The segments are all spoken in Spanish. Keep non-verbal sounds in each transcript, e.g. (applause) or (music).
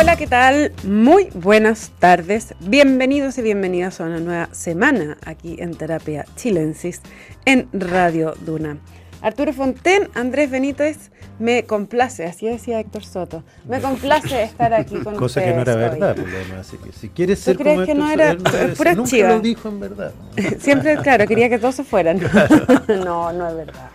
hola, ¿qué tal? Muy buenas tardes. Bienvenidos y bienvenidas a una nueva semana aquí en Terapia Chilensis en Radio Duna. Arturo Fonten, Andrés Benítez, me complace, así decía Héctor Soto, me complace estar aquí con (laughs) Cosa que no era verdad, así que si quieres ser ¿Tú crees como que no era él- pura nunca chiva? lo dijo en verdad. (laughs) Siempre, claro, quería que todos se fueran. (laughs) no, no es verdad.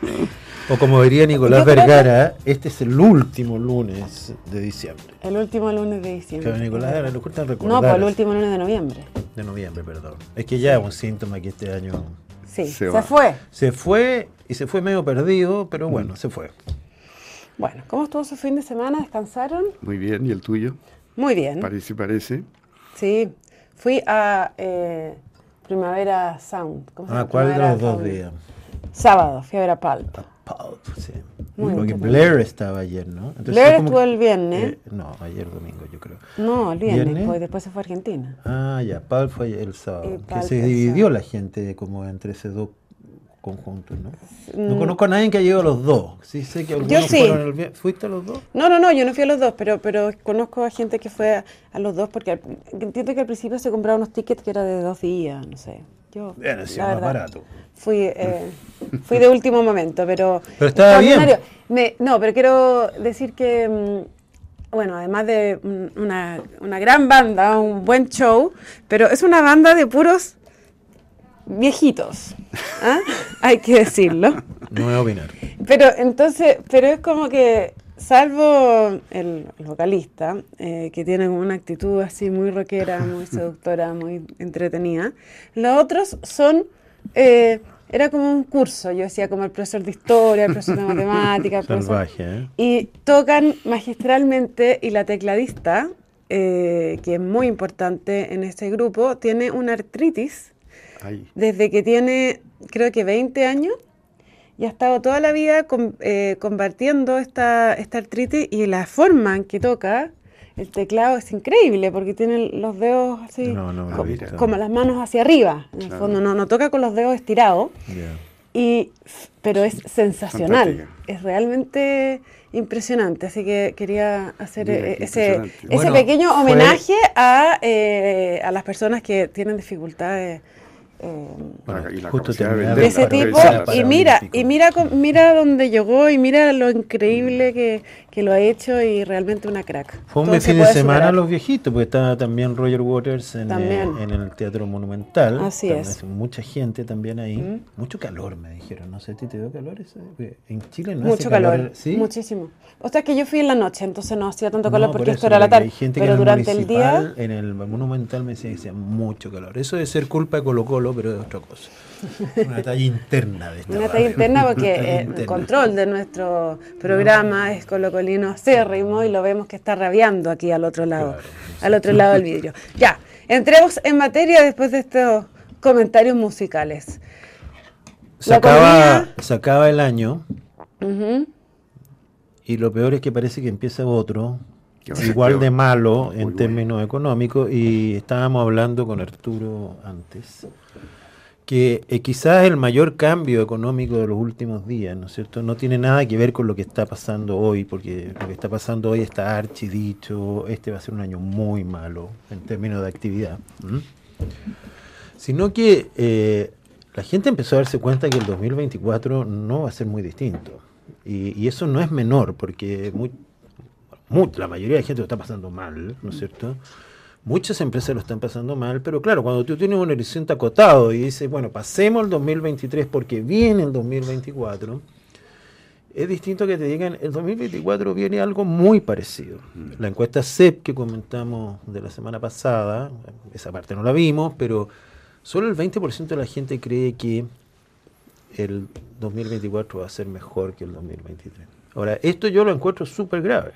O como diría Nicolás Yo creo que- Vergara, este es el último lunes de diciembre. El último lunes de diciembre. Nicolás Vergara lo cuesta recordar. No, pues el último lunes de noviembre. De noviembre, perdón. Es que ya es un síntoma que este año Sí, Se fue. se fue y se fue medio perdido, pero bueno, se fue. Bueno, ¿cómo estuvo su fin de semana? ¿Descansaron? Muy bien, ¿y el tuyo? Muy bien. Parece, parece. Sí, fui a eh, Primavera Sound. ¿Cómo se Ah, llama? ¿cuál de los dos días? Sábado, fui a ver a. Pulp, sí. Muy Porque. Blair estaba ayer, ¿no? Entonces Blair estuvo el viernes. eh, no, ayer domingo, yo creo. No, el viernes, ¿Viernes? pues después se fue a Argentina. Ah, ya, Pulp fue el sábado. Que se dividió la gente como entre esos dos conjuntos, ¿no? No Mm. conozco a nadie que haya ido a los dos. Sí sé que algunos sí. fueron el ¿Fuiste a los dos? No, no, no, yo no fui a los dos, pero, pero conozco a gente que fue a, a los dos porque al- entiendo que al principio se compraban unos tickets que era de dos días, no sé. Yo, sí, más verdad, barato. Fui, (laughs) eh, fui de último momento, pero... Pero estaba bien. Me- no, pero quiero decir que, mm, bueno, además de mm, una, una gran banda, un buen show, pero es una banda de puros viejitos, ¿ah? (laughs) hay que decirlo. No voy a opinar. Pero entonces, pero es como que, salvo el, vocalista, eh, que tiene como una actitud así muy rockera, muy (laughs) seductora, muy entretenida, los otros son, eh, era como un curso, yo decía como el profesor de historia, el profesor de (laughs) matemáticas, el profesor- Salvaje, ¿eh? y tocan magistralmente y la tecladista, eh, que es muy importante en este grupo, tiene una artritis Ay, desde que tiene, creo que 20 años, y ha estado toda la vida com- eh, combatiendo esta, esta artritis y la forma en que toca el teclado es increíble porque tiene los dedos así, No, no como las manos hacia arriba, en el Claro. fondo, no, no toca con los dedos estirados, y, pero es sensacional, Fantástica. es realmente impresionante, así que quería hacer Mira, eh, ese, ese Bueno, pequeño fue- homenaje a, eh, a las personas que tienen dificultades. Eh, Para- y la de de ese tipo y mira y mira mira dónde llegó y mira lo increíble que, que lo ha hecho y realmente una crack Fue un fin de semana superar. los viejitos, porque estaba también Roger Waters en, También. eh, en el Teatro Monumental. Así También es. Mucha gente también ahí. Mm. Mucho calor, me dijeron. No sé, ¿a ti te dio calor? ese? Porque En Chile no mucho hace calor, ¿sí? muchísimo o sea que yo fui en la noche entonces no hacía tanto No, calor por porque eso, esto era la tarde hay gente que pero durante el día En el Monumental me decía que hacía mucho calor. Eso debe ser culpa de Colo Colo, pero es otra cosa. (laughs) Una talla interna de esta una talla interna porque (laughs) talla el interna. control de nuestro programa es colocolino acérrimo y lo vemos que está rabiando aquí al otro lado, Claro, al otro lado del vidrio. Ya, entremos en materia después de estos comentarios musicales. Se acaba, economía- se acaba el año y lo peor es que parece que empieza otro, igual de malo Muy en bueno. términos económicos. Y estábamos hablando con Arturo antes, que eh, quizás el mayor cambio económico de los últimos días, ¿no es cierto? No tiene nada que ver con lo que está pasando hoy, porque lo que está pasando hoy está archidicho, este va a ser un año muy malo en términos de actividad. Sino que eh, la gente empezó a darse cuenta que el 2024 no va a ser muy distinto. Y, y eso no es menor, porque muy- mu- la mayoría de gente lo está pasando mal, ¿no es cierto? Muchas empresas lo están pasando mal, pero claro, cuando tú tienes un horizonte acotado y dices, bueno, pasemos el 2023 porque viene el 2024, es distinto que te digan, el 2024 viene algo muy parecido. La encuesta CEP que comentamos de la semana pasada, esa parte no la vimos, pero solo el 20% de la gente cree que el 2024 va a ser mejor que el 2023. Ahora, esto yo lo encuentro súper grave,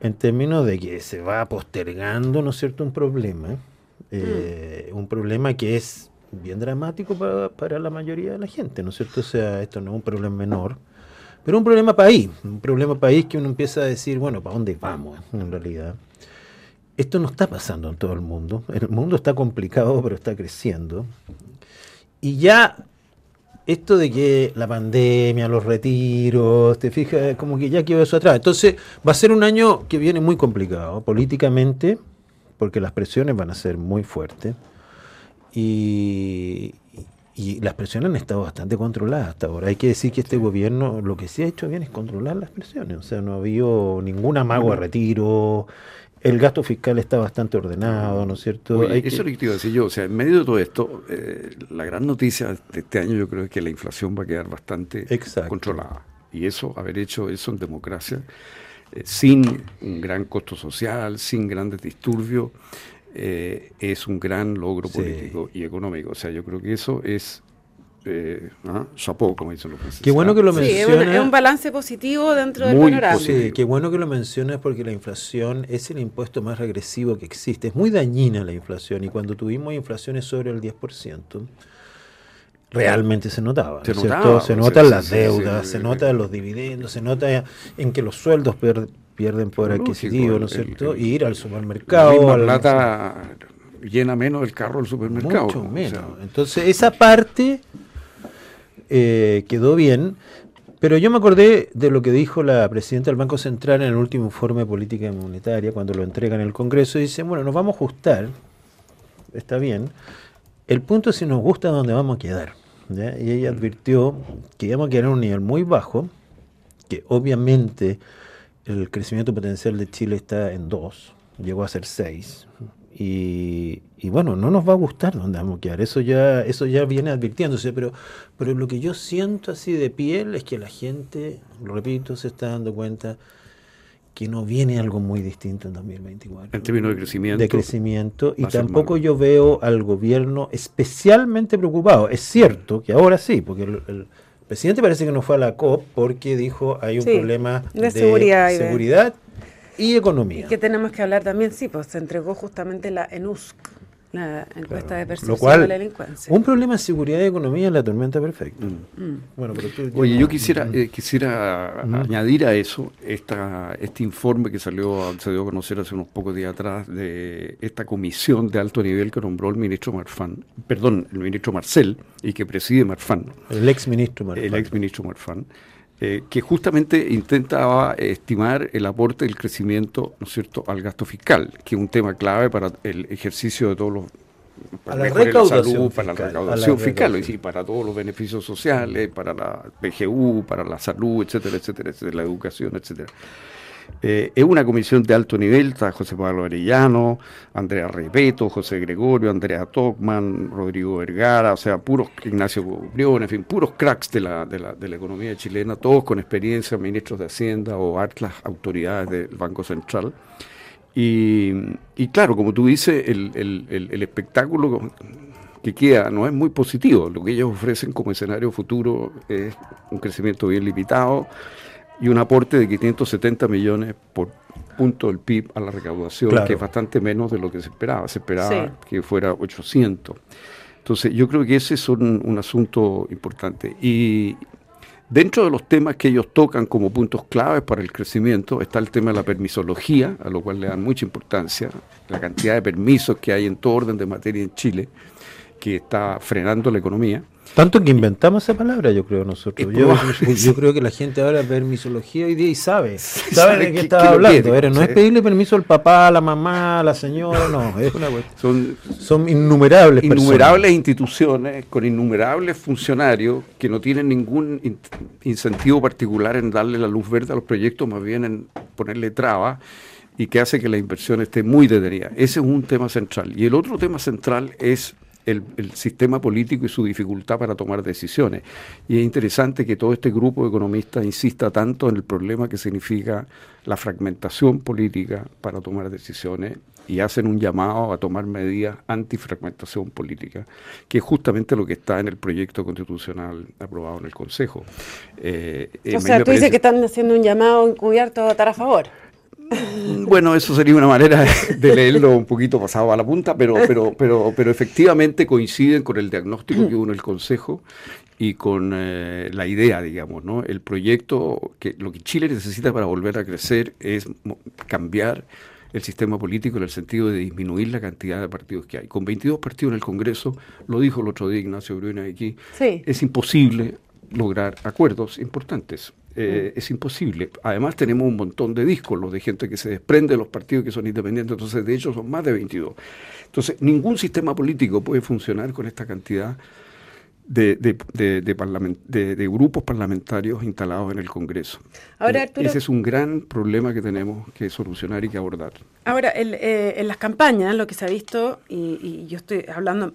en términos de que se va postergando, ¿no es cierto?, un problema, eh, un problema que es bien dramático para, para la mayoría de la gente, ¿no es cierto? O sea, esto no es un problema menor, pero un problema país, un problema país que uno empieza a decir, bueno, ¿para dónde vamos en realidad? Esto no está pasando en todo el mundo. El mundo está complicado, pero está creciendo. Y ya esto de que la pandemia, los retiros, te fijas, como que ya quedó eso atrás. Entonces, va a ser un año que viene muy complicado políticamente, porque las presiones van a ser muy fuertes. Y, y las presiones han estado bastante controladas hasta ahora. Hay que decir que este gobierno lo que sí ha hecho bien es controlar las presiones. O sea, no ha habido ningún amago de retiro. El gasto fiscal está bastante ordenado, ¿no es cierto? Oye, eso que- es lo que te iba a decir yo. O sea, en medio de todo esto, eh, la gran noticia de este año yo creo es que la inflación va a quedar bastante Exacto. controlada. Y eso, haber hecho eso en democracia, eh, sin un gran costo social, sin grandes disturbios, eh, es un gran logro Sí. político y económico. O sea, yo creo que eso es eh, ¿ah? chapeau, como dicen los franceses. Qué bueno que lo Sí, es, menciona. un- es un balance positivo dentro del Muy panorama. positivo. Sí, qué bueno que lo mencionas porque la inflación es el impuesto más regresivo que existe. Es muy dañina la inflación y cuando tuvimos inflaciones sobre el 10%, realmente se notaba. ¿no Se cierto? notaba, se sí, nota sí, las sí, deudas, sí, se sí. nota en los dividendos, se nota en que los sueldos per- pierden poder Lógico, adquisitivo, ¿no es cierto? el- y ir al La supermercado. al- plata llena menos el carro del supermercado. mucho o sea, menos. Entonces, esa parte eh, quedó bien, pero yo me acordé de lo que dijo la presidenta del Banco Central en el último informe de política monetaria, cuando lo entrega en el Congreso, y dice, bueno, nos vamos a ajustar, está bien, el punto es si nos gusta dónde vamos a quedar. Y ella advirtió que íbamos a quedar en un nivel muy bajo, que obviamente el crecimiento potencial de Chile está en 2, llegó a ser 6. Y, y bueno, no nos va a gustar dónde vamos a quedar, eso ya, eso ya viene advirtiéndose, pero, pero lo que yo siento así de piel es que la gente, lo repito, se está dando cuenta que no viene algo muy distinto en 2024. En términos de crecimiento. De crecimiento, y tampoco yo veo al gobierno especialmente preocupado. Es cierto que ahora sí, porque el, el presidente parece que no fue a la COP porque dijo hay un Sí, problema de seguridad y de- seguridad y Y economía. que tenemos que hablar también, sí, pues se entregó justamente la ENUSC, la encuesta de percepción Lo cual, de la delincuencia. un problema de seguridad y economía es la tormenta perfecta. Mm. Bueno, pero tú- Oye, no- yo quisiera, eh, quisiera Ujú. añadir a eso esta, este informe que salió, se dio a conocer hace unos pocos días atrás de esta comisión de alto nivel que nombró el ministro Marfán, perdón, el ministro Marcel y que preside Marfán, el ex ministro el ex ministro Marfán, eh, que justamente intentaba estimar el aporte del crecimiento, ¿no es cierto?, al gasto fiscal, que es un tema clave para el ejercicio de todos los A la recaudación salud, para la fiscal, recaudación fiscal, decir, para todos los beneficios sociales, para la PGU, para la salud, etcétera, etcétera, etcétera, la educación, etcétera. Eh, es una comisión de alto nivel, está José Pablo Arellano, Andrea Repeto, José Gregorio, Andrea Tockman, Rodrigo Vergara, o sea, puros Ignacio Brión, en fin, puros cracks de la, de la, de la economía chilena, todos con experiencia, ministros de Hacienda o altas autoridades del Banco Central. Y, y claro, como tú dices, el, el- el- el espectáculo que queda no es muy positivo. Lo que ellos ofrecen como escenario futuro es un crecimiento bien limitado y un aporte de 570 millones por punto del PIB a la recaudación, Claro. que es bastante menos de lo que se esperaba. Se esperaba Sí. que fuera 800. Entonces, yo creo que ese es un, un asunto importante. Y dentro de los temas que ellos tocan como puntos claves para el crecimiento está el tema de la permisología, a lo cual le dan mucha importancia, la cantidad de permisos que hay en todo orden de materia en Chile, que está frenando la economía. Tanto que inventamos esa palabra, yo creo nosotros. (laughs) Yo, creo que la gente ahora ve misología hoy día y sabe. Sabe sabe de qué- estaba hablando. quiere, no es pedirle permiso al papá, a la mamá, a la señora, no. (laughs) Es una. Son Son innumerables innumerables instituciones con innumerables funcionarios que no tienen ningún in- incentivo particular en darle la luz verde a los proyectos, más bien en ponerle trabas y que hace que la inversión esté muy detenida. Ese es un tema central. Y el otro tema central es el, el sistema político y su dificultad para tomar decisiones. Y es interesante que todo este grupo de economistas insista tanto en el problema que significa la fragmentación política para tomar decisiones y hacen un llamado a tomar medidas antifragmentación política, que es justamente lo que está en el proyecto constitucional aprobado en el Consejo. Eh, eh, o sea, tú dices que están haciendo un llamado encubierto a votar a favor. Bueno, eso sería una manera (laughs) de leerlo un poquito pasado a la punta, pero, pero, pero, pero efectivamente coinciden con el diagnóstico que hubo en el Consejo y con eh, la idea, digamos, ¿no? El proyecto, que lo que Chile necesita para volver a crecer es cambiar el sistema político en el sentido de disminuir la cantidad de partidos que hay. Con 22 partidos en el Congreso, lo dijo el otro día Ignacio Bruna aquí, es imposible lograr acuerdos importantes. Eh. Es imposible. Además tenemos un montón de discos, los de gente que se desprende de los partidos que son independientes, entonces de hecho son más de 22. Entonces ningún sistema político puede funcionar con esta cantidad de, de, grupos parlamentarios instalados en el Congreso. Ahora, Ese es un gran problema que tenemos que solucionar y que abordar. Ahora, eh, en las campañas, lo que se ha visto, y, yo estoy hablando,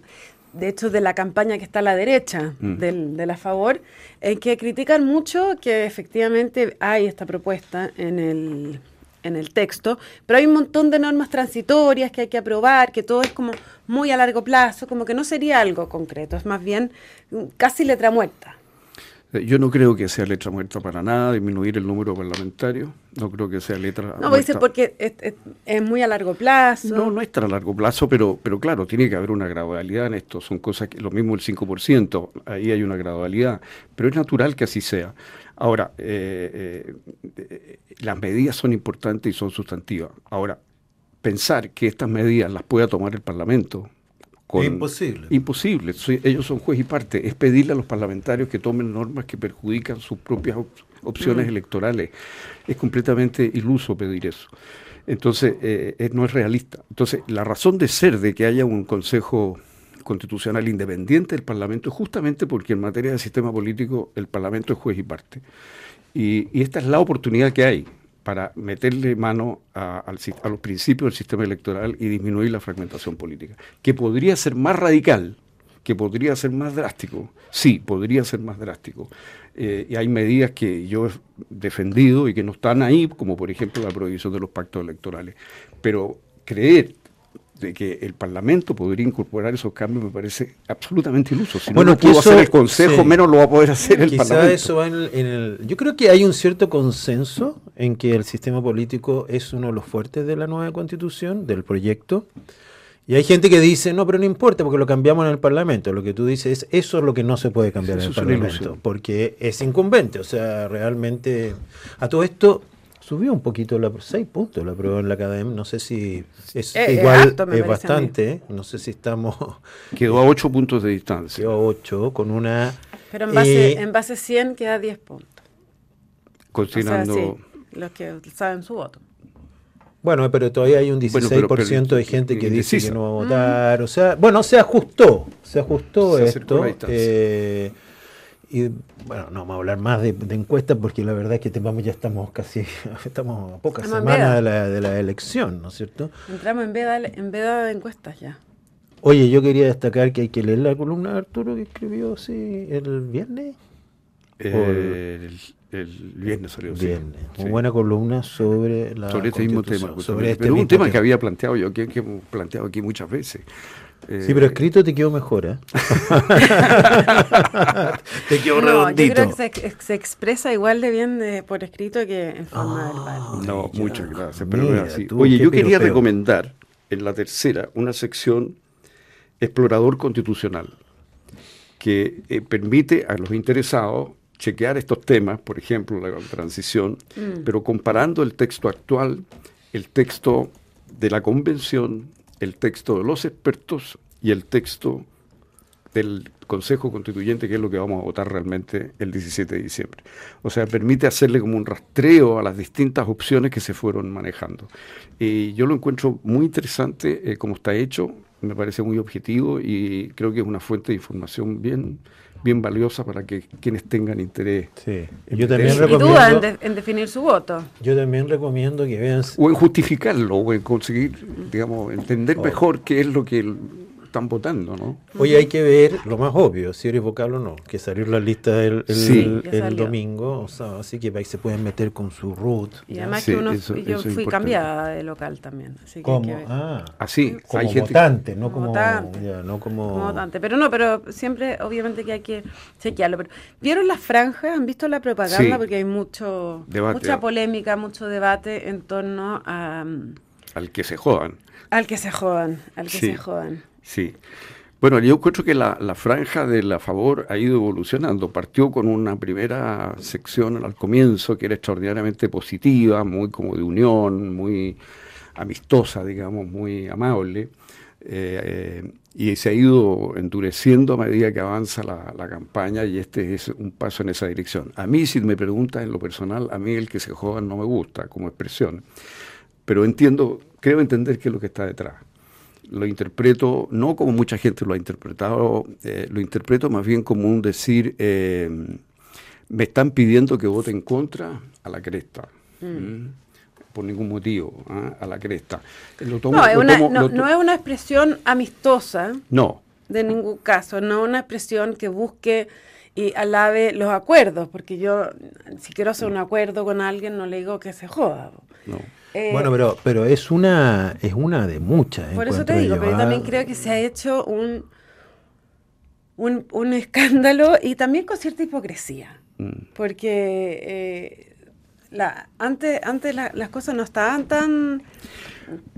de hecho, de la campaña que está a la derecha mm. del, de la favor, es que critican mucho que efectivamente hay esta propuesta en el en el texto, pero hay un montón de normas transitorias que hay que aprobar, que todo es como muy a largo plazo, como que no sería algo concreto, es más bien casi letra muerta. Yo no creo que sea letra muerta para nada, disminuir el número parlamentario. No creo que sea letra no, muerta. No, porque es, muy a largo plazo. No, no es tan a largo plazo, pero, pero claro, tiene que haber una gradualidad en esto. Son cosas que, lo mismo el 5%, ahí hay una gradualidad, pero es natural que así sea. Ahora, eh, eh, las medidas son importantes y son sustantivas. Ahora, pensar que estas medidas las pueda tomar el Parlamento. Con, imposible. Imposible. ellos son juez y parte. Es pedirle a los parlamentarios que tomen normas que perjudican sus propias opciones mm. electorales. Es completamente iluso pedir eso. Entonces, eh, no es realista. Entonces, la razón de ser de que haya un Consejo constitucional independiente del Parlamento justamente porque en materia de sistema político el Parlamento es juez y parte. Y, esta es la oportunidad que hay para meterle mano a, los principios del sistema electoral y disminuir la fragmentación política, que podría ser más radical, que podría ser más drástico, sí, podría ser más drástico. Eh, y hay medidas que yo he defendido y que no están ahí, como por ejemplo la prohibición de los pactos electorales. Pero creer de que el Parlamento podría incorporar esos cambios me parece absolutamente iluso. Si bueno, no lo pudo hacer el Consejo, menos lo va a poder hacer el Parlamento. Eso va en el, yo creo que hay un cierto consenso en que el sistema político es uno de los fuertes de la nueva constitución, del proyecto. Y hay gente que dice, no, pero no importa porque lo cambiamos en el Parlamento. Lo que tú dices es, eso es lo que no se puede cambiar en el Parlamento, porque es incumbente. O sea, realmente, a todo esto, subió un poquito, la, seis puntos la prueba en la academia, no sé si es eh, igual, es bastante, no sé si estamos... (laughs) Quedó a ocho puntos de distancia. Quedó a ocho, con una... Pero en base, eh, en base 100 queda 10 puntos. Considerando... los que saben su voto. Bueno, pero todavía hay un 16% de gente que dice que no va a votar. O sea, bueno, se ajustó, se ajustó esto. Y bueno, no vamos a hablar más de, encuestas porque la verdad es que ya estamos casi, (laughs) estamos a pocas semanas de la, de la, elección, ¿no es cierto? Entramos en veda, en veda de encuestas ya. Oye, yo quería destacar que hay que leer la columna de Arturo que escribió sí, el viernes. el, viernes salió. Viernes. Una buena columna sobre la sobre este mismo tema. Sobre, este un tema, que había planteado yo, que, que hemos planteado aquí muchas veces sí, pero escrito te quedó mejor, ¿eh? (laughs) te quedó redondito. Yo creo que se, expresa igual de bien por escrito que en forma ah, verbal. No, muchas gracias. Pero así. Oye, yo quería recomendar en la tercera una sección explorador constitucional que eh, permite a los interesados chequear estos temas, por ejemplo, la transición, mm. pero comparando el texto actual, el texto de la convención, el texto de los expertos y el texto del Consejo Constituyente, que es lo que vamos a votar realmente el 17 de diciembre. O sea, permite hacerle como un rastreo a las distintas opciones que se fueron manejando. Y yo lo encuentro muy interesante eh, como está hecho, me parece muy objetivo y creo que es una fuente de información bien, bien valiosa para que quienes tengan interés. Sí. Yo también recomiendo, en, en, definir su voto. Yo también recomiendo que vean... O en justificarlo, o en conseguir, digamos, entender oh. mejor qué es lo que están votando, ¿no? Oye, hay que ver lo más obvio, si eres vocal o no, que salió la lista el, el, domingo, o sea, así que ahí se pueden meter con su root. Y además que uno, yo fui cambiada de local también. Así ¿Cómo? ah, así, como hay votante, no como, votante. no como... votante. Pero no, pero siempre, obviamente que hay que chequearlo. Pero, ¿Vieron las franjas? ¿Han visto la propaganda? Porque hay mucho mucha polémica, mucho debate en torno a... Al que se jodan. Al que se jodan, al que se jodan. Sí. Bueno, yo encuentro que la, franja de la favor ha ido evolucionando. Partió con una primera sección al comienzo que era extraordinariamente positiva, muy como de unión, muy, amistosa, digamos, muy amable. Eh, y se ha ido endureciendo a medida que avanza la, campaña y este es un paso en esa dirección. A mí, si me preguntas en lo personal, a mí el que se jodan no me gusta como expresión, pero entiendo, creo entender qué es lo que está detrás. Lo interpreto, no como mucha gente lo ha interpretado, eh, lo interpreto más bien como un decir, eh, me están pidiendo que vote en contra a la cresta. Mm. Por ningún motivo ¿ah? a la cresta. no, es una, expresión amistosa. No. De ningún caso, no una expresión que busque y alabe los acuerdos, porque yo, si quiero hacer un acuerdo con alguien, no le digo que se joda. Eh, bueno, pero, pero es una es una de muchas. Por eso te digo, pero yo también creo que se ha hecho un, un, (laughs) escándalo y también con cierta hipocresía. Mm. Porque eh, la, antes, antes las cosas no estaban tan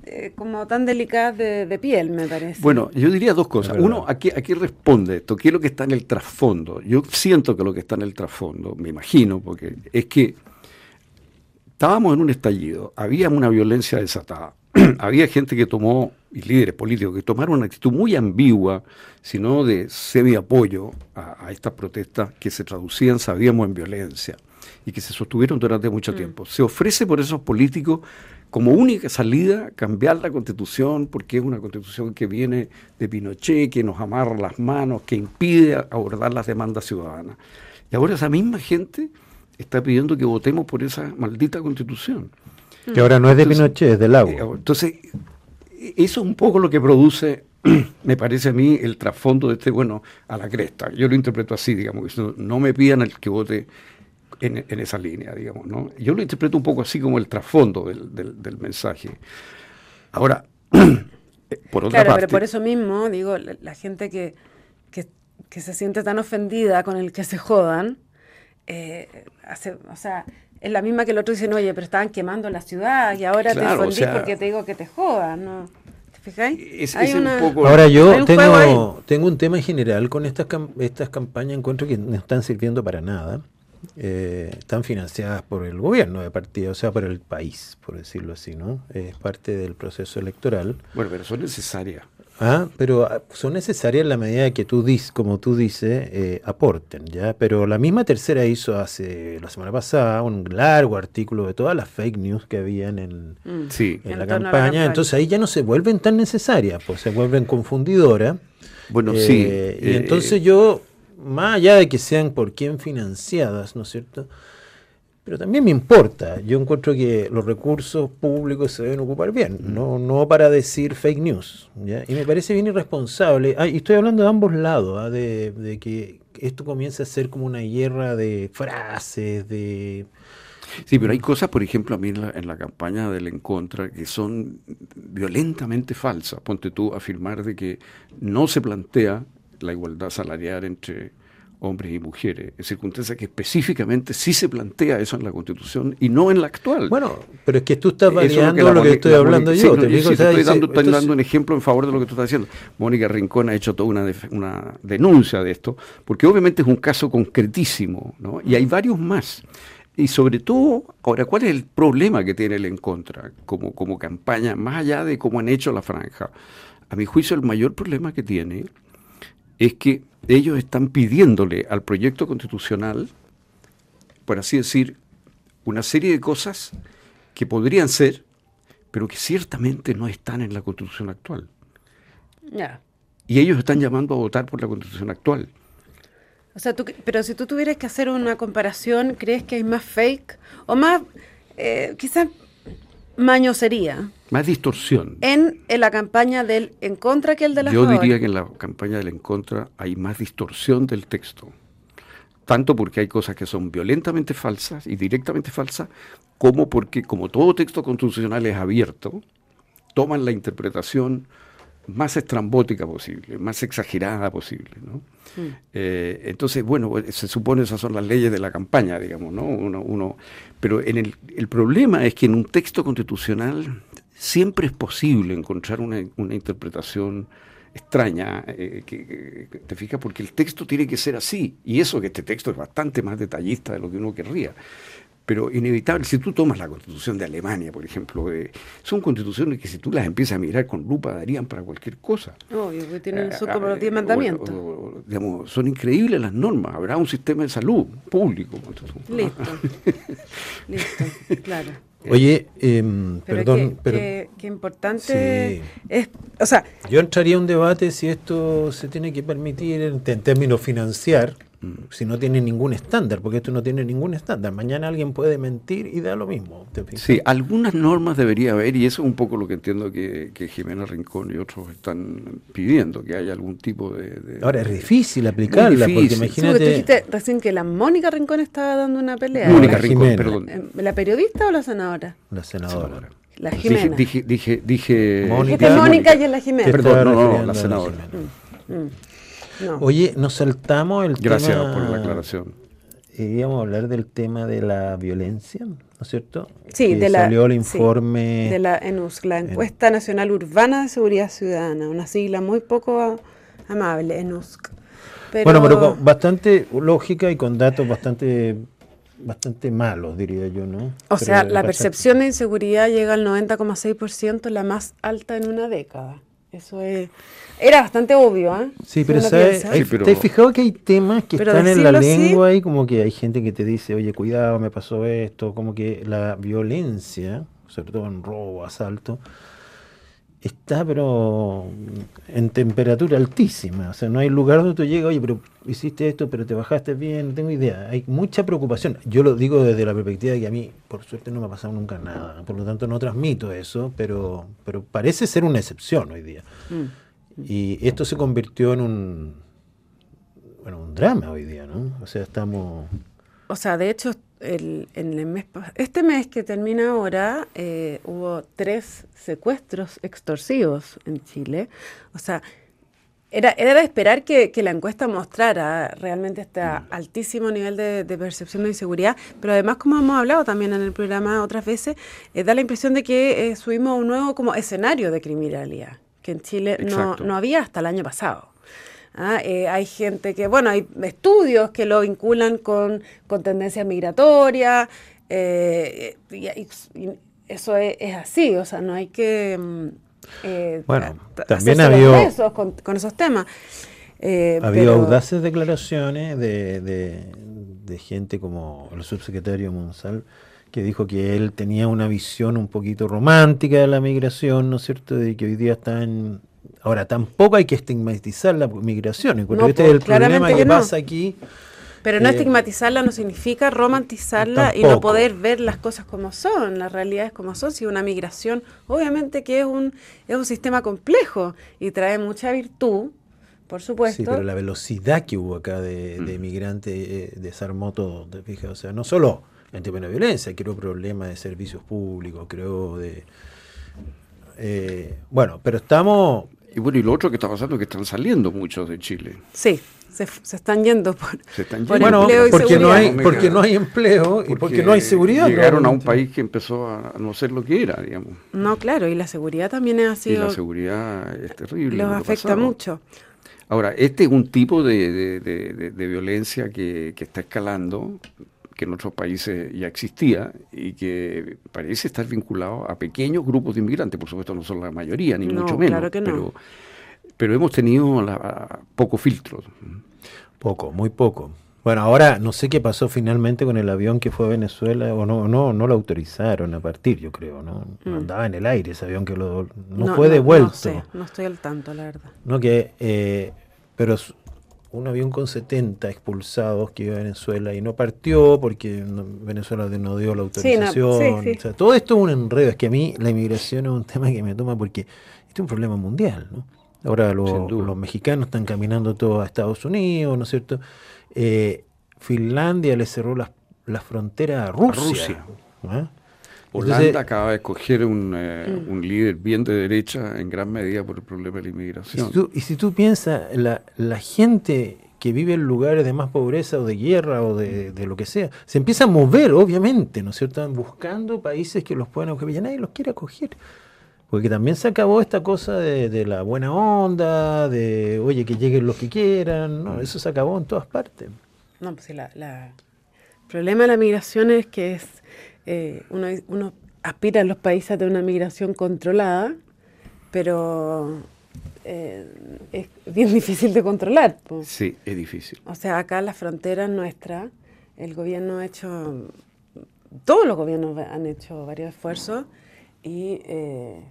eh, como tan delicadas de, piel, me parece. Bueno, yo diría dos cosas. Uno, aquí, aquí responde esto, ¿qué es lo que está en el trasfondo? Yo siento que lo que está en el trasfondo, me imagino, porque es que estábamos en un estallido, había una violencia desatada, (clears throat) había gente que tomó, y líderes políticos, que tomaron una actitud muy ambigua, sino de semi-apoyo a, a estas protestas que se traducían, sabíamos, en violencia y que se sostuvieron durante mucho mm. tiempo. Se ofrece por esos políticos como única salida cambiar la constitución, porque es una constitución que viene de Pinochet, que nos amarra las manos, que impide abordar las demandas ciudadanas. Y ahora esa misma gente está pidiendo que votemos por esa maldita constitución. Que ahora no es de Pinochet, es del agua. Eh, entonces, eso es un poco lo que produce, (clears throat) me parece a mí, el trasfondo de este, bueno, a la cresta. Yo lo interpreto así, digamos, no me pidan el que vote en, esa línea, digamos. ¿no? Yo lo interpreto un poco así como el trasfondo del, mensaje. Ahora, (clears throat) por otra claro, pero por eso mismo, digo, la, gente que, que, se siente tan ofendida con el que se jodan, eh, hace, o sea, es la misma que el otro dicen, oye, pero estaban quemando la ciudad y ahora te ofendí porque te digo que te jodan, ¿no? ¿Te fijáis? Ahora yo tengo, tengo un tema en general con estas, estas campañas, encuentro que no están sirviendo para nada eh, están financiadas por el gobierno de partido, o sea, por el país, por decirlo así, ¿no? Es parte del proceso electoral. Bueno, pero son necesarias. Ah, pero ah, son necesarias en la medida que tú dices, como tú dices, eh, aporten, ¿ya? Pero la misma tercera hizo hace la semana pasada un largo artículo de todas las fake news que habían en, mm. en, la, campaña. entonces ahí ya no se vuelven tan necesarias, pues se vuelven confundidoras. Bueno, sí. Eh, y entonces yo más allá de que sean por quién financiadas, ¿no es cierto? Pero también me importa. Yo encuentro que los recursos públicos se deben ocupar bien, no, no para decir fake news. Y me parece bien irresponsable. Ah, y estoy hablando de ambos lados, ¿ah? de, que esto comienza a ser como una guerra de frases, de... Sí, pero hay cosas, por ejemplo, a mí en la, en la campaña del En Contra que son violentamente falsas. Ponte tú a afirmar de que no se plantea la igualdad salarial entre hombres y mujeres, en circunstancias que específicamente sí se plantea eso en la Constitución y no en la actual. Bueno, pero es que tú estás variando lo que, estoy hablando yo. te, estoy, dando, un ejemplo en favor de lo que tú estás diciendo. Mónica Rincón ha hecho toda una, una denuncia de esto, porque obviamente es un caso concretísimo, ¿no? Y hay varios más. Y sobre todo, ahora, ¿cuál es el problema que tiene el en contra como, como campaña, más allá de cómo han hecho la franja? A mi juicio, el mayor problema que tiene es que ellos están pidiéndole al proyecto constitucional, por así decir, una serie de cosas que podrían ser, pero que ciertamente no están en la constitución actual. Y ellos están llamando a votar por la constitución actual. O sea, pero si tú tuvieras que hacer una comparación, ¿crees que hay más fake o más, eh, quizás mañosería. Más distorsión. En, la campaña del en contra que el de la Yo diría que en la campaña del en contra hay más distorsión del texto. Tanto porque hay cosas que son violentamente falsas y directamente falsas, como porque, como todo texto constitucional es abierto, toman la interpretación más estrambótica posible, más exagerada posible. ¿no? Mm. Eh, entonces, bueno, se supone esas son las leyes de la campaña, digamos, ¿no? Uno, uno, pero en el, el problema es que en un texto constitucional siempre es posible encontrar una, una interpretación extraña, eh, que, te fijas, porque el texto tiene que ser así, y eso que este texto es bastante más detallista de lo que uno querría. Pero inevitable, si tú tomas la constitución de Alemania, por ejemplo, eh, son constituciones que si tú las empiezas a mirar con lupa darían para cualquier cosa. Obvio, que tienen Eh, son como los eh, diez o- mandamientos. o- o- digamos, son increíbles las normas. Habrá un sistema de salud público. Listo. (laughs) Listo, claro. Oye, Pero perdón, qué, pero qué- qué importante Sí. es, o sea, yo entraría a un debate si esto se tiene que permitir en, en términos financiar, Mm. Si no tiene ningún estándar, porque esto no tiene ningún estándar. Mañana alguien puede mentir y da lo mismo. ¿te? Sí, algunas normas debería haber, y eso es un poco lo que entiendo que, que Jimena Rincón y otros están pidiendo, que haya algún tipo de... de- Ahora es difícil aplicarla, difícil. porque sí, porque tú imagínate. dijiste recién que la Mónica Rincón estaba dando una pelea. Mónica La Rincón, Jimena. perdón. Eh, ¿La periodista o la senadora? La senadora. Senadora. La Dije, Jimena. dije, dije, dije- Mónica. Dijiste Mónica y es la Jimena. Perdón, no, no, la senadora. Mm. No. Oye, nos saltamos el Gracias tema. por la aclaración. íbamos a hablar del tema de la violencia, ¿no es cierto? Sí, Que de la, salió el sí, informe. de la ENUSC, la Encuesta Nacional Urbana de Seguridad Ciudadana, una sigla muy poco amable, ENUSC. Pero, Bueno, pero con bastante lógica y con datos bastante bastante malos, diría yo, ¿no? o Pero sea, la bastante- percepción de inseguridad llega al 90,6%, la más alta en una década. Eso es, era bastante obvio, ¿eh? Sí, pero ¿sabes? piensa. Hay- Sí, pero- ¿Te has fijado que hay temas que Pero están en la decirlo así- lengua y como que hay gente que te dice, oye, cuidado, me pasó esto, como que la violencia, sobre todo en robo, asalto, está pero en temperatura altísima. O sea, no hay lugar donde tú llegas, oye, pero hiciste esto, pero te bajaste bien, no tengo idea. Hay mucha preocupación. Yo lo digo desde la perspectiva de que a mí, por suerte, no me ha pasado nunca nada. Por lo tanto, no transmito eso, pero, pero parece ser una excepción hoy día. Mm. Y esto se convirtió en un, bueno, un drama hoy día, ¿no? O sea, estamos... O sea, de hecho, el, en el mes, este mes que termina ahora, eh, hubo tres secuestros extorsivos en Chile. O sea, era, era de esperar que, que la encuesta mostrara realmente este altísimo nivel de, de percepción de inseguridad, pero además, como hemos hablado también en el programa otras veces, eh, da la impresión de que eh, subimos a un nuevo como escenario de criminalidad, que en Chile no, no había hasta el año pasado. Ah, eh, hay gente que, bueno, hay estudios que lo vinculan con, con tendencias migratorias, eh, y, y- y eso es, es así, o sea, no hay que... mm, eh, Bueno, ta- también ha habido- con, con esos temas. Eh, Ha habido pero- audaces declaraciones de, de- de gente como el subsecretario Monsal, que dijo que él tenía una visión un poquito romántica de la migración, ¿no es cierto? De que hoy día está en... Ahora, tampoco hay que estigmatizar la migración, encuentro No, que este es el pues, problema que, que no. pasa aquí. Pero no Eh, estigmatizarla no significa romantizarla y no poder ver las cosas como son, las realidades como son. Si una migración, obviamente que es un, es un sistema complejo y trae mucha virtud, por supuesto. Sí, pero la velocidad que hubo acá de, de migrantes eh, desarmó todo, ¿te fijas? O sea, no solo en términos de violencia, creó problemas de servicios públicos, creó de... eh, bueno, pero estamos... Y bueno, y lo otro que está pasando es que están saliendo muchos de Chile. Sí, se, están yendo por, Se están por yendo. Bueno, empleo y porque no, hay, porque no hay empleo y porque no hay seguridad. Llegaron a un país que empezó a no ser lo que era, digamos. No, claro, y la seguridad también ha Y sido, la seguridad es terrible. los afecta pasado. mucho. Ahora, este es un tipo de, de- de- de- de violencia que, que está escalando, que en otros países ya existía y que parece estar vinculado a pequeños grupos de inmigrantes. Por supuesto, no son la mayoría, ni No, mucho menos. claro que no. pero, pero hemos tenido la, poco filtro. Poco, muy poco. Bueno, ahora no sé qué pasó finalmente con el avión que fue a Venezuela, o no, no, no lo autorizaron a partir, yo creo, ¿no? Mm. Andaba en el aire ese avión que lo, no, fue devuelto. No, sé, no estoy al tanto, la verdad. No que, eh, pero un avión con 70 expulsados que iba a Venezuela y no partió porque no- Venezuela no dio la Sí, no, autorización. sí, sí. O sea, todo esto es un enredo. Es que a mí la inmigración es un tema que me toma porque este es un problema mundial, ¿no? Ahora los mexicanos están caminando todos a Estados Unidos, ¿no es cierto? Eh, Finlandia le cerró las las fronteras a Rusia. Rusia. Holanda Entonces, acaba de escoger un, eh, Mm. un líder bien de derecha en gran medida por el problema de la Y inmigración. si tú, y si tú piensas, la, la gente que vive en lugares de más pobreza o de guerra o de, de lo que sea, se empieza a mover, obviamente, ¿no es cierto? Buscando países que los puedan acoger, y ya nadie los quiere acoger. Porque también se acabó esta cosa de, de la buena onda, de, oye, que lleguen los que quieran, ¿no? Eso se acabó en todas partes. No, pues sí, la, la- el problema de la migración es que es eh, uno, uno aspira en los países a tener una migración controlada, pero eh, es bien (laughs) difícil de controlar. po. Sí, es difícil. O sea, acá en la frontera nuestra, el gobierno ha hecho, todos los gobiernos han hecho varios esfuerzos y, eh,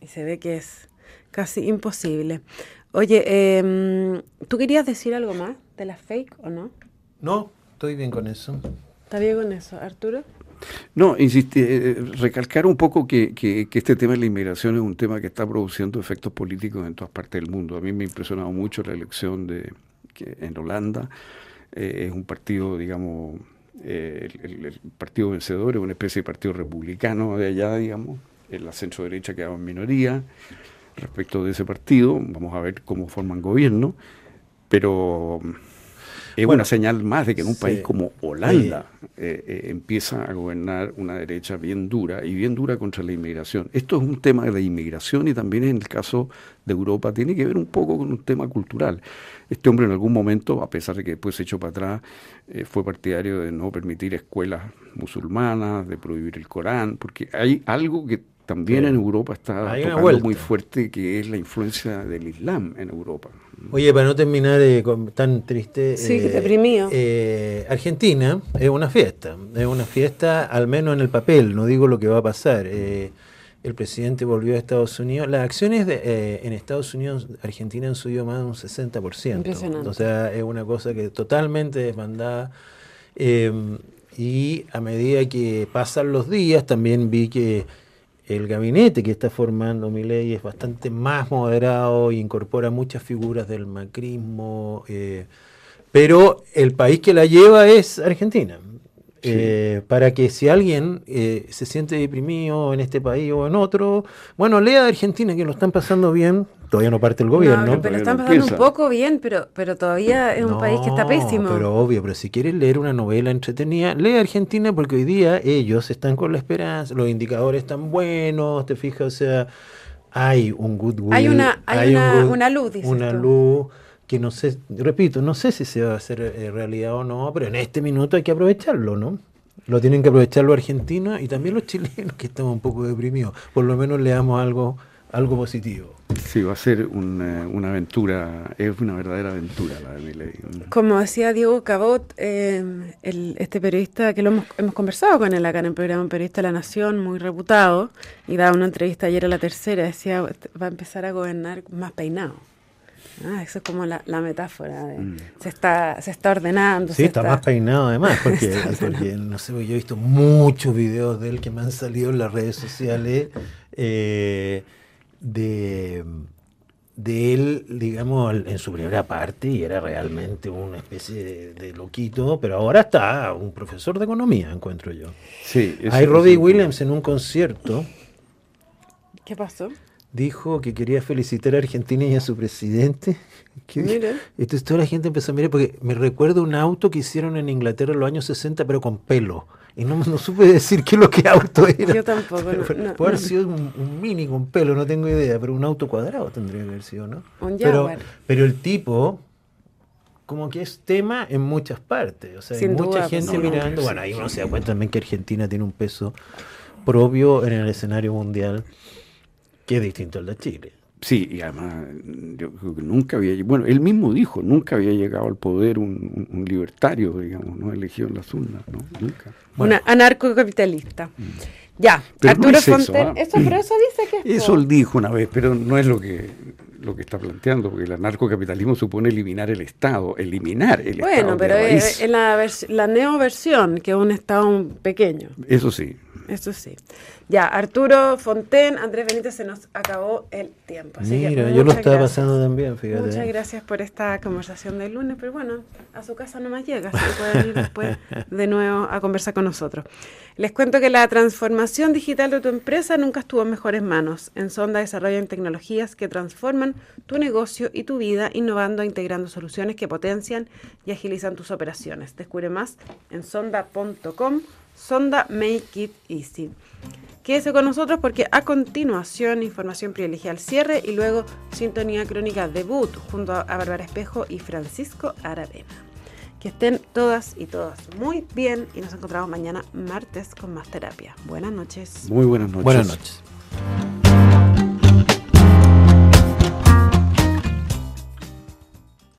y se ve que es casi imposible. Oye, eh, ¿tú querías decir algo más de la fake o no? No, estoy bien con eso. ¿Está bien con eso, Arturo? No, insistir, eh, recalcar un poco que, que- este tema de la inmigración es un tema que está produciendo efectos políticos en todas partes del mundo. A mí me ha impresionado mucho la elección de en Holanda. eh, es un partido, digamos, eh, el, el- el partido vencedor es una especie de partido republicano de allá, digamos. En la centro derecha quedaba en minoría respecto de ese partido. Vamos a ver cómo forman gobierno. Pero es Bueno, una señal más de que en un sí. país como Holanda eh, eh, empieza a gobernar una derecha bien dura y bien dura contra la inmigración. Esto es un tema de inmigración y también en el caso de Europa tiene que ver un poco con un tema cultural. Este hombre en algún momento, a pesar de que después se echó para atrás, eh, fue partidario de no permitir escuelas musulmanas, de prohibir el Corán, porque hay algo que también Sí. en Europa está Hay una tocando vuelta. muy fuerte, que es la influencia del Islam en Europa. Oye, para no terminar eh, con- tan triste. Sí, deprimido. eh, Argentina es una fiesta. Es una fiesta, al menos en el papel. No digo lo que va a pasar. Eh, el presidente volvió a Estados Unidos. Las acciones de, eh, en Estados Unidos, Argentina han subido más de un 60%. Impresionante. O sea, es una cosa que totalmente desbandada. Eh, y a medida que pasan los días, también vi que el gabinete que está formando Milei es bastante más moderado e incorpora muchas figuras del macrismo, eh, pero el país que la lleva es Argentina. Eh, para que si alguien eh, se siente deprimido en este país o en otro, bueno, lea de Argentina que lo están pasando bien, todavía no parte el gobierno. No, pero Todavía están pasando un poco bien, pero, pero todavía es un país que está pésimo. Pero obvio, pero si quieres leer una novela entretenida, lee Argentina porque hoy día ellos están con la esperanza, los indicadores están buenos, te fijas, o sea, hay un goodwill. Hay una- hay un una- una luz, dices Una tú. luz que no sé, repito, no sé si se va a hacer eh, realidad o no, pero en este minuto hay que aprovecharlo, ¿no? Lo tienen que aprovechar los argentinos y también los chilenos que estamos un poco deprimidos. Por lo menos leamos algo, algo positivo. Sí, va a ser una, una aventura, es una verdadera aventura la de Milei. Como decía Diego Cabot, eh, el- este periodista que lo hemos, hemos conversado con él acá en el programa, un periodista de La Nación muy reputado, y daba una entrevista ayer a la tercera, decía, va a empezar a gobernar más peinado. Ah, eso es como la, la metáfora. de- Mm. se, está, se está ordenando. Sí, se está más peinado además, (laughs) porque, porque, no sé, yo he visto muchos videos de él que me han salido en las redes sociales eh, de, de él, digamos, en su primera parte, y era realmente una especie de, de loquito, pero ahora está un profesor de economía, encuentro yo. Sí, eso- Hay Robbie Williams en un concierto ¿Qué pasó? Dijo que quería felicitar a Argentina y a su presidente. (laughs) Mira. Entonces toda la gente empezó a mirar, porque me recuerdo un auto que hicieron en Inglaterra en los años 60, pero con pelo. Y no, no supe decir qué es lo que auto era. Yo tampoco, no, Pero no, puede haber sido un, un mini con pelo, no tengo idea, pero un auto cuadrado tendría que haber sido, ¿no? Un pero, Jaguar. pero el tipo, como que es tema en muchas partes. O sea, hay Sin mucha duda, gente pues, mirando. bueno, ahí uno se da cuenta también que Argentina tiene un peso propio en el escenario mundial que es distinto al de Chile. Sí, y además yo creo que nunca había, bueno, él mismo dijo, nunca había llegado al poder un, un- un libertario, digamos, no elegido en las urnas, ¿no? Nunca. Una anarcocapitalista. Ya, Pero no Arturo es eso, Fonten. ¿ah? Eso, pero eso dice que es Eso él dijo una vez, pero no es lo que lo que está planteando, porque el anarcocapitalismo supone eliminar el Estado, eliminar el Bueno, Estado. de pero es, es la, la neoversión, que es un Estado pequeño. Eso sí. Eso sí. Ya, Arturo Fonten, Andrés Benítez, se nos acabó el tiempo. Así que Mira, yo lo muchas estaba gracias. pasando también, fíjate. Muchas gracias por esta conversación del lunes, pero bueno, a su casa no más llega, así que pueden ir después (laughs) de nuevo a conversar con nosotros. Les cuento que la transformación digital de tu empresa nunca estuvo en mejores manos. En Sonda desarrollan tecnologías que transforman tu negocio y tu vida, innovando e integrando soluciones que potencian y agilizan tus operaciones. Descubre más en sonda.com. Sonda Make It Easy. Quédese con nosotros porque a continuación información privilegiada al cierre y luego sintonía crónica debut junto a Bárbara Espejo y Francisco Aravena. Que estén todas y todas muy bien y nos encontramos mañana martes con más terapia. Buenas noches. Muy buenas noches. Buenas noches.